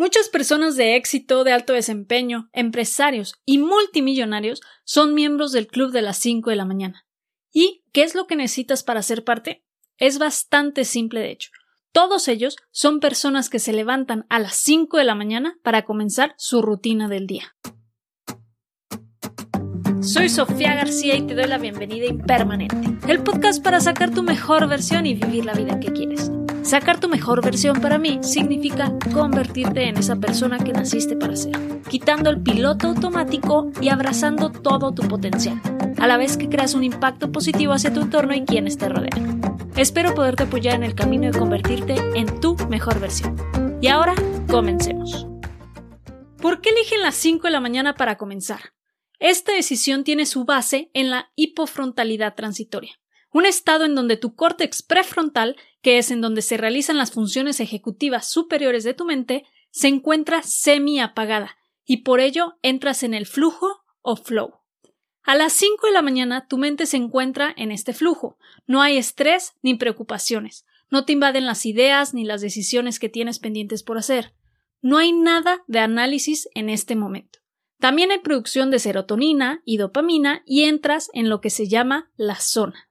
Muchas personas de éxito, de alto desempeño, empresarios y multimillonarios son miembros del club de las 5 de la mañana. ¿Y qué es lo que necesitas para ser parte? Es bastante simple de hecho. Todos ellos son personas que se levantan a las 5 de la mañana para comenzar su rutina del día. Soy Sofía García y te doy la bienvenida Impermanente, el podcast para sacar tu mejor versión y vivir la vida que quieres. Sacar tu mejor versión para mí significa convertirte en esa persona que naciste para ser, quitando el piloto automático y abrazando todo tu potencial, a la vez que creas un impacto positivo hacia tu entorno y quienes te rodean. Espero poderte apoyar en el camino de convertirte en tu mejor versión. Y ahora, comencemos. ¿Por qué eligen las 5 de la mañana para comenzar? Esta decisión tiene su base en la hipofrontalidad transitoria, un estado en donde tu córtex prefrontal que es en donde se realizan las funciones ejecutivas superiores de tu mente, se encuentra semi apagada y por ello entras en el flujo o flow. A las 5 de la mañana tu mente se encuentra en este flujo. No hay estrés ni preocupaciones. No te invaden las ideas ni las decisiones que tienes pendientes por hacer. No hay nada de análisis en este momento. También hay producción de serotonina y dopamina y entras en lo que se llama la zona.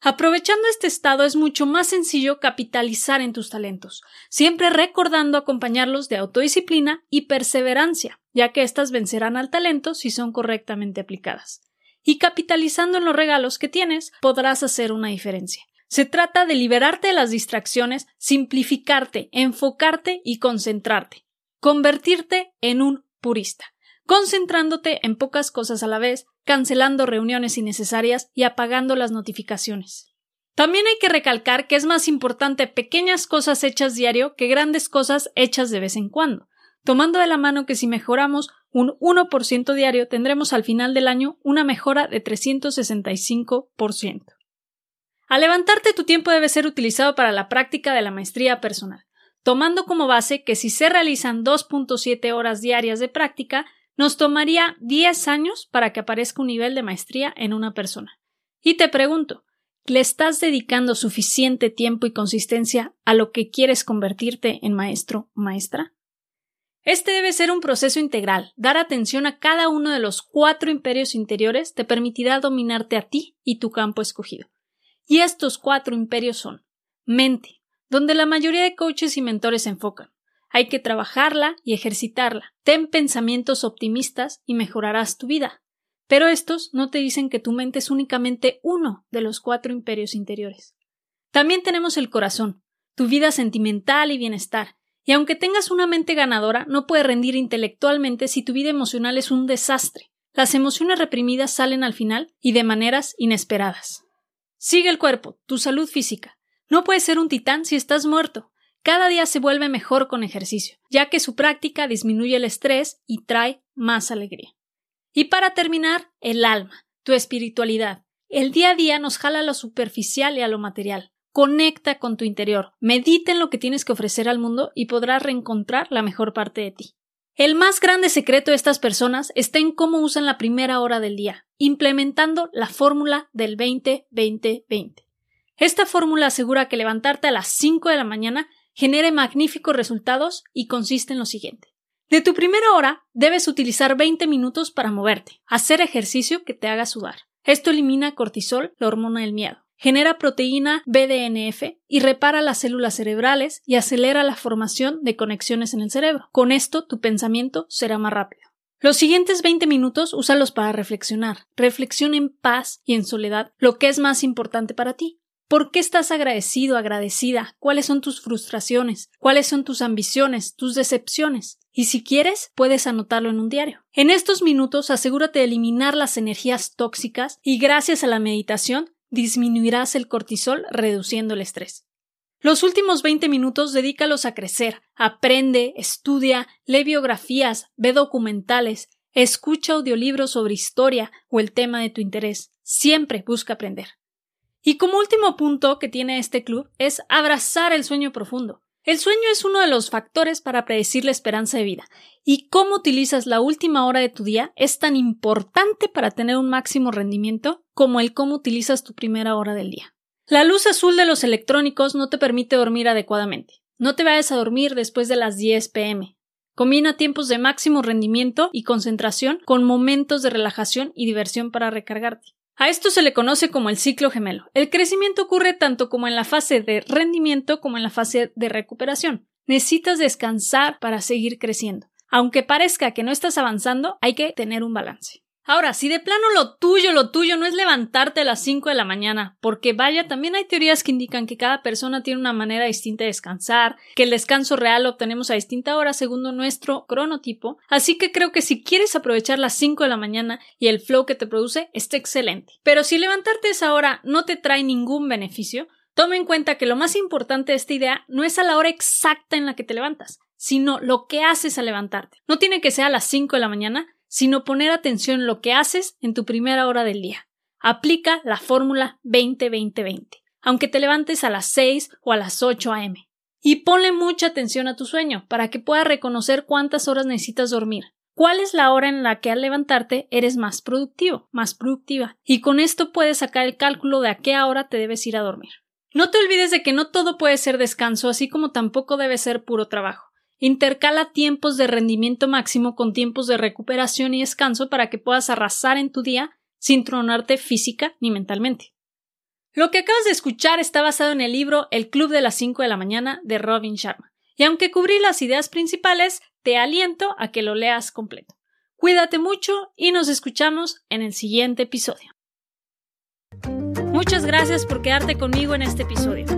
Aprovechando este estado es mucho más sencillo capitalizar en tus talentos, siempre recordando acompañarlos de autodisciplina y perseverancia, ya que éstas vencerán al talento si son correctamente aplicadas. Y capitalizando en los regalos que tienes, podrás hacer una diferencia. Se trata de liberarte de las distracciones, simplificarte, enfocarte y concentrarte, convertirte en un purista concentrándote en pocas cosas a la vez, cancelando reuniones innecesarias y apagando las notificaciones. También hay que recalcar que es más importante pequeñas cosas hechas diario que grandes cosas hechas de vez en cuando, tomando de la mano que si mejoramos un 1% diario tendremos al final del año una mejora de 365%. Al levantarte tu tiempo debe ser utilizado para la práctica de la maestría personal, tomando como base que si se realizan 2.7 horas diarias de práctica, nos tomaría 10 años para que aparezca un nivel de maestría en una persona. Y te pregunto, ¿le estás dedicando suficiente tiempo y consistencia a lo que quieres convertirte en maestro o maestra? Este debe ser un proceso integral. Dar atención a cada uno de los cuatro imperios interiores te permitirá dominarte a ti y tu campo escogido. Y estos cuatro imperios son mente, donde la mayoría de coaches y mentores se enfocan, hay que trabajarla y ejercitarla. Ten pensamientos optimistas y mejorarás tu vida. Pero estos no te dicen que tu mente es únicamente uno de los cuatro imperios interiores. También tenemos el corazón, tu vida sentimental y bienestar. Y aunque tengas una mente ganadora, no puedes rendir intelectualmente si tu vida emocional es un desastre. Las emociones reprimidas salen al final y de maneras inesperadas. Sigue el cuerpo, tu salud física. No puedes ser un titán si estás muerto. Cada día se vuelve mejor con ejercicio, ya que su práctica disminuye el estrés y trae más alegría. Y para terminar, el alma, tu espiritualidad. El día a día nos jala a lo superficial y a lo material. Conecta con tu interior, medita en lo que tienes que ofrecer al mundo y podrás reencontrar la mejor parte de ti. El más grande secreto de estas personas está en cómo usan la primera hora del día, implementando la fórmula del 20-20-20. Esta fórmula asegura que levantarte a las 5 de la mañana genere magníficos resultados y consiste en lo siguiente. De tu primera hora debes utilizar 20 minutos para moverte, hacer ejercicio que te haga sudar. Esto elimina cortisol, la hormona del miedo, genera proteína BDNF y repara las células cerebrales y acelera la formación de conexiones en el cerebro. Con esto tu pensamiento será más rápido. Los siguientes 20 minutos úsalos para reflexionar. Reflexiona en paz y en soledad lo que es más importante para ti. ¿Por qué estás agradecido, agradecida? ¿Cuáles son tus frustraciones? ¿Cuáles son tus ambiciones, tus decepciones? Y si quieres, puedes anotarlo en un diario. En estos minutos asegúrate de eliminar las energías tóxicas y gracias a la meditación disminuirás el cortisol reduciendo el estrés. Los últimos 20 minutos dedícalos a crecer. Aprende, estudia, lee biografías, ve documentales, escucha audiolibros sobre historia o el tema de tu interés. Siempre busca aprender. Y como último punto que tiene este club es abrazar el sueño profundo. El sueño es uno de los factores para predecir la esperanza de vida, y cómo utilizas la última hora de tu día es tan importante para tener un máximo rendimiento como el cómo utilizas tu primera hora del día. La luz azul de los electrónicos no te permite dormir adecuadamente. No te vayas a dormir después de las 10 pm. Combina tiempos de máximo rendimiento y concentración con momentos de relajación y diversión para recargarte. A esto se le conoce como el ciclo gemelo. El crecimiento ocurre tanto como en la fase de rendimiento como en la fase de recuperación. Necesitas descansar para seguir creciendo. Aunque parezca que no estás avanzando, hay que tener un balance. Ahora, si de plano lo tuyo, lo tuyo no es levantarte a las 5 de la mañana, porque vaya, también hay teorías que indican que cada persona tiene una manera distinta de descansar, que el descanso real lo obtenemos a distinta hora según nuestro cronotipo, así que creo que si quieres aprovechar las 5 de la mañana y el flow que te produce, está excelente. Pero si levantarte esa hora no te trae ningún beneficio, toma en cuenta que lo más importante de esta idea no es a la hora exacta en la que te levantas, sino lo que haces al levantarte. No tiene que ser a las 5 de la mañana, sino poner atención en lo que haces en tu primera hora del día. Aplica la fórmula 20-20-20, aunque te levantes a las 6 o a las 8 a.m. Y ponle mucha atención a tu sueño para que puedas reconocer cuántas horas necesitas dormir. ¿Cuál es la hora en la que al levantarte eres más productivo, más productiva? Y con esto puedes sacar el cálculo de a qué hora te debes ir a dormir. No te olvides de que no todo puede ser descanso, así como tampoco debe ser puro trabajo. Intercala tiempos de rendimiento máximo con tiempos de recuperación y descanso para que puedas arrasar en tu día sin tronarte física ni mentalmente. Lo que acabas de escuchar está basado en el libro El Club de las 5 de la mañana de Robin Sharma, y aunque cubrí las ideas principales, te aliento a que lo leas completo. Cuídate mucho y nos escuchamos en el siguiente episodio. Muchas gracias por quedarte conmigo en este episodio.